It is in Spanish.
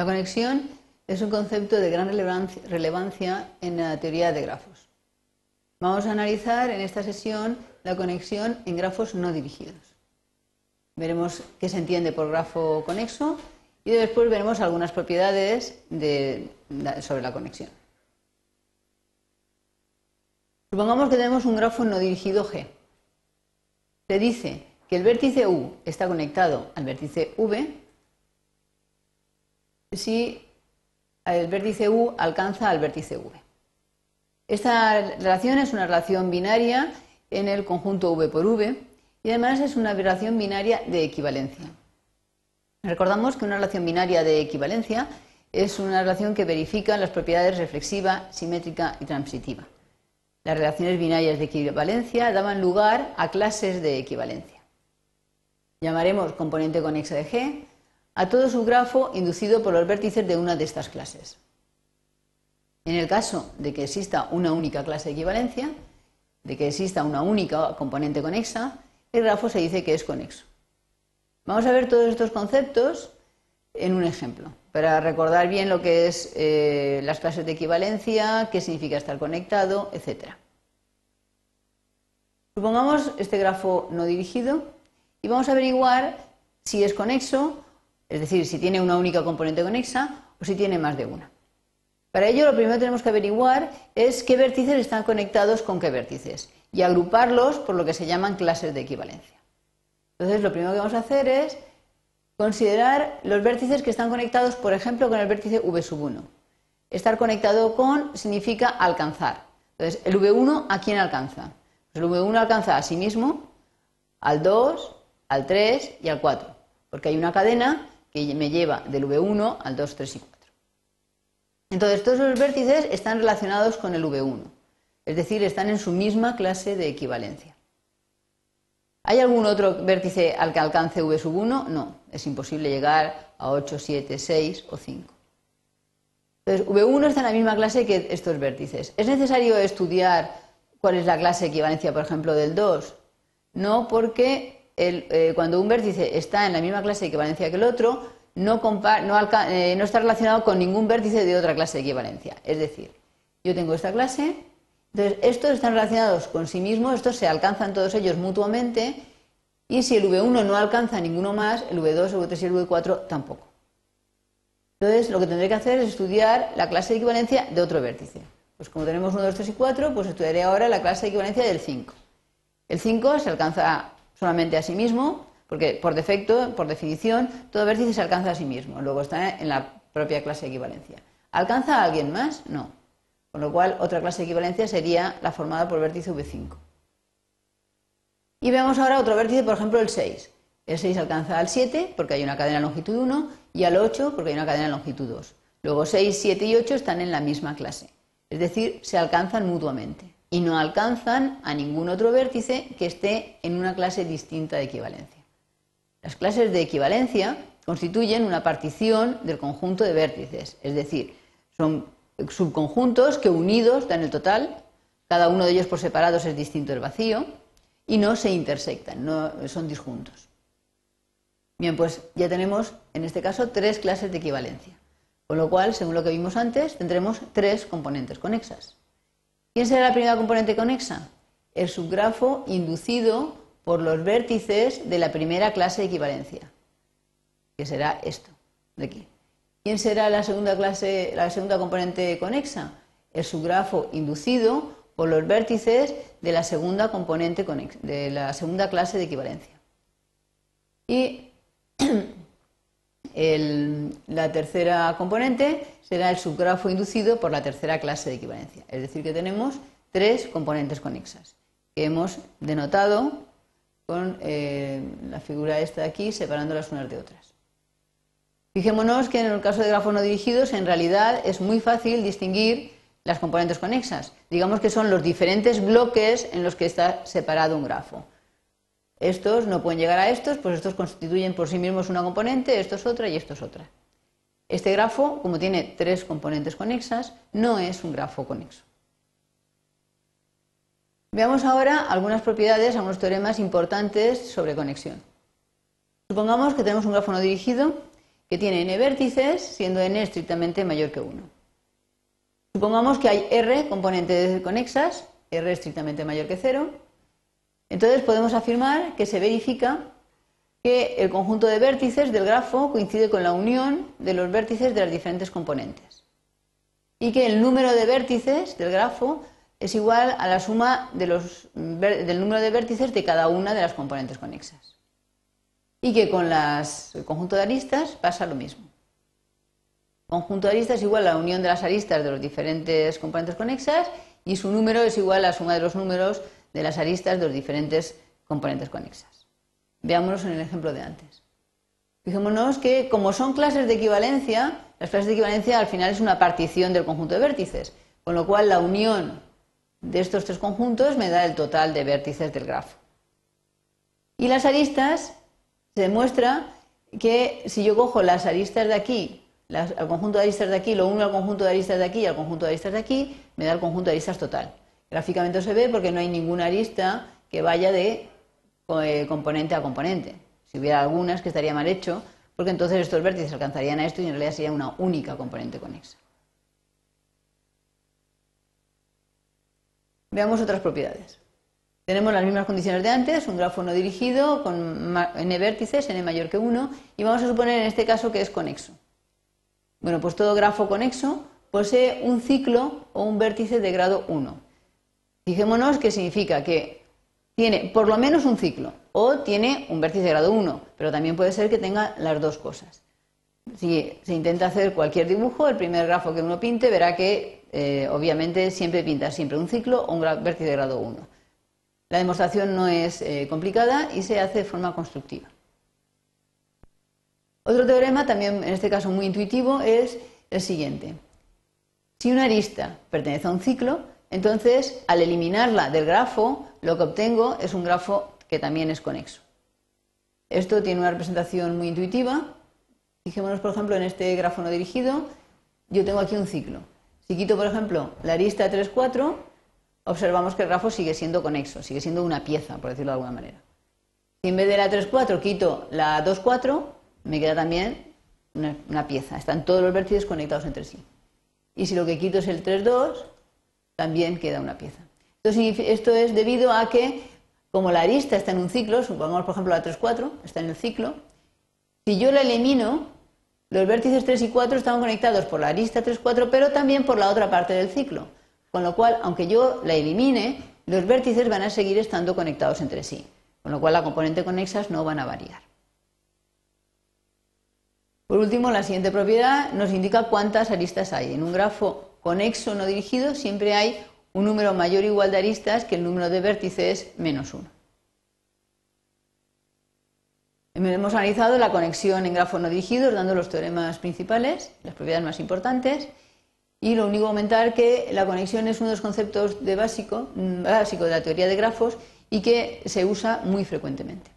La conexión es un concepto de gran relevancia en la teoría de grafos. Vamos a analizar en esta sesión la conexión en grafos no dirigidos. Veremos qué se entiende por grafo conexo y después veremos algunas propiedades sobre la conexión. Supongamos que tenemos un grafo no dirigido G. Se dice que el vértice U está conectado al vértice V si el vértice U alcanza al vértice V. Esta relación es una relación binaria en el conjunto V por V y además es una relación binaria de equivalencia. Recordamos que una relación binaria de equivalencia es una relación que verifica las propiedades reflexiva, simétrica y transitiva. Las relaciones binarias de equivalencia daban lugar a clases de equivalencia. Llamaremos componente conexa de G a todo su grafo inducido por los vértices de una de estas clases. En el caso de que exista una única clase de equivalencia, de que exista una única componente conexa, el grafo se dice que es conexo. Vamos a ver todos estos conceptos en un ejemplo, para recordar bien lo que es eh, las clases de equivalencia, qué significa estar conectado, etc. Supongamos este grafo no dirigido y vamos a averiguar si es conexo, es decir, si tiene una única componente conexa o si tiene más de una. Para ello, lo primero que tenemos que averiguar es qué vértices están conectados con qué vértices y agruparlos por lo que se llaman clases de equivalencia. Entonces, lo primero que vamos a hacer es Considerar los vértices que están conectados, por ejemplo, con el vértice V1. Estar conectado con significa alcanzar. Entonces, el V1 ¿a quién alcanza? Pues el V1 alcanza a sí mismo, al 2, al 3 y al 4, porque hay una cadena que me lleva del V1 al 2, 3 y 4. Entonces, todos los vértices están relacionados con el V1, es decir, están en su misma clase de equivalencia. ¿Hay algún otro vértice al que alcance V sub 1? No, es imposible llegar a 8, 7, 6 o 5. Entonces, V1 está en la misma clase que estos vértices. ¿Es necesario estudiar cuál es la clase de equivalencia, por ejemplo, del 2? No, porque eh, cuando un vértice está en la misma clase de equivalencia que el otro, no, eh, no está relacionado con ningún vértice de otra clase de equivalencia. Es decir, yo tengo esta clase entonces, estos están relacionados con sí mismos, estos se alcanzan todos ellos mutuamente, y si el V1 no alcanza ninguno más, el V2, el V3 y el V4 tampoco. Entonces, lo que tendré que hacer es estudiar la clase de equivalencia de otro vértice. Pues como tenemos 1, 2, 3 y 4, pues estudiaré ahora la clase de equivalencia del 5. El 5 se alcanza solamente a sí mismo, porque por defecto, por definición, todo vértice se alcanza a sí mismo. Luego está en la propia clase de equivalencia. ¿Alcanza a alguien más? No. Con lo cual, otra clase de equivalencia sería la formada por vértice V5. Y veamos ahora otro vértice, por ejemplo, el 6. El 6 alcanza al 7 porque hay una cadena de longitud 1 y al 8 porque hay una cadena de longitud 2. Luego 6, 7 y 8 están en la misma clase. Es decir, se alcanzan mutuamente y no alcanzan a ningún otro vértice que esté en una clase distinta de equivalencia. Las clases de equivalencia constituyen una partición del conjunto de vértices, es decir, son subconjuntos que unidos dan el total, cada uno de ellos por separados es distinto del vacío y no se intersectan, no son disjuntos. Bien, pues ya tenemos en este caso tres clases de equivalencia, con lo cual, según lo que vimos antes, tendremos tres componentes conexas. ¿Quién será la primera componente conexa? El subgrafo inducido por los vértices de la primera clase de equivalencia, que será esto de aquí. ¿Quién será la segunda clase, la segunda componente conexa? El subgrafo inducido por los vértices de la segunda componente de la segunda clase de equivalencia. Y la tercera componente será el subgrafo inducido por la tercera clase de equivalencia. Es decir, que tenemos tres componentes conexas que hemos denotado con eh, la figura esta de aquí, separándolas unas de otras. Fijémonos que en el caso de grafos no dirigidos, en realidad es muy fácil distinguir las componentes conexas. Digamos que son los diferentes bloques en los que está separado un grafo. Estos no pueden llegar a estos, pues estos constituyen por sí mismos una componente, esto es otra y esto es otra. Este grafo, como tiene tres componentes conexas, no es un grafo conexo. Veamos ahora algunas propiedades, algunos teoremas importantes sobre conexión. Supongamos que tenemos un grafo no dirigido que tiene n vértices, siendo n estrictamente mayor que 1. Supongamos que hay r componentes conexas, r estrictamente mayor que 0. Entonces podemos afirmar que se verifica que el conjunto de vértices del grafo coincide con la unión de los vértices de las diferentes componentes y que el número de vértices del grafo es igual a la suma del número de vértices de cada una de las componentes conexas. Y que con el conjunto de aristas pasa lo mismo. El conjunto de aristas es igual a la unión de las aristas de las diferentes componentes conexas y su número es igual a la suma de los números de las aristas de las diferentes componentes conexas. Veámoslo en el ejemplo de antes. Fijémonos que como son clases de equivalencia, las clases de equivalencia al final es una partición del conjunto de vértices, con lo cual la unión de estos tres conjuntos me da el total de vértices del grafo. Y las aristas, se demuestra que si yo cojo las aristas de aquí, el conjunto de aristas de aquí, lo uno al conjunto de aristas de aquí y al conjunto de aristas de aquí, me da el conjunto de aristas total. Gráficamente se ve porque no hay ninguna arista que vaya de eh, componente a componente. Si hubiera algunas, que estaría mal hecho, porque entonces estos vértices alcanzarían a esto y en realidad sería una única componente conexa. Veamos otras propiedades. Tenemos las mismas condiciones de antes, un grafo no dirigido con n vértices, n mayor que 1, y vamos a suponer en este caso que es conexo. Bueno, pues todo grafo conexo posee un ciclo o un vértice de grado 1. Fijémonos que significa que tiene por lo menos un ciclo o tiene un vértice de grado 1, pero también puede ser que tenga las dos cosas. Si se intenta hacer cualquier dibujo, el primer grafo que uno pinte verá que eh, obviamente siempre pinta siempre un ciclo o un vértice de grado 1. La demostración no es eh, complicada y se hace de forma constructiva. Otro teorema, también en este caso muy intuitivo, es el siguiente. Si una arista pertenece a un ciclo, entonces al eliminarla del grafo, lo que obtengo es un grafo que también es conexo. Esto tiene una representación muy intuitiva. Fijémonos, por ejemplo, en este grafo no dirigido. Yo tengo aquí un ciclo. Si quito, por ejemplo, la arista 3, 4, observamos que el grafo sigue siendo conexo, sigue siendo una pieza, por decirlo de alguna manera. Si en vez de la 3, 4 quito la 2, 4, me queda también una, una pieza. Están todos los vértices conectados entre sí. Y si lo que quito es el 3, 2, también queda una pieza. Entonces, esto es debido a que, como la arista está en un ciclo, supongamos por ejemplo la 3-4, está en el ciclo, si yo la elimino, los vértices 3 y 4 están conectados por la arista 3-4, pero también por la otra parte del ciclo. Con lo cual, aunque yo la elimine, los vértices van a seguir estando conectados entre sí. Con lo cual, la componente conexas no van a variar. Por último, la siguiente propiedad nos indica cuántas aristas hay. En un grafo conexo no dirigido siempre hay un número mayor o igual de aristas que el número de vértices menos 1. Hemos analizado la conexión en grafos no dirigidos, dando los teoremas principales, las propiedades más importantes, y lo único comentar que la conexión es uno de los conceptos de básico, mm, de la teoría de grafos y que se usa muy frecuentemente.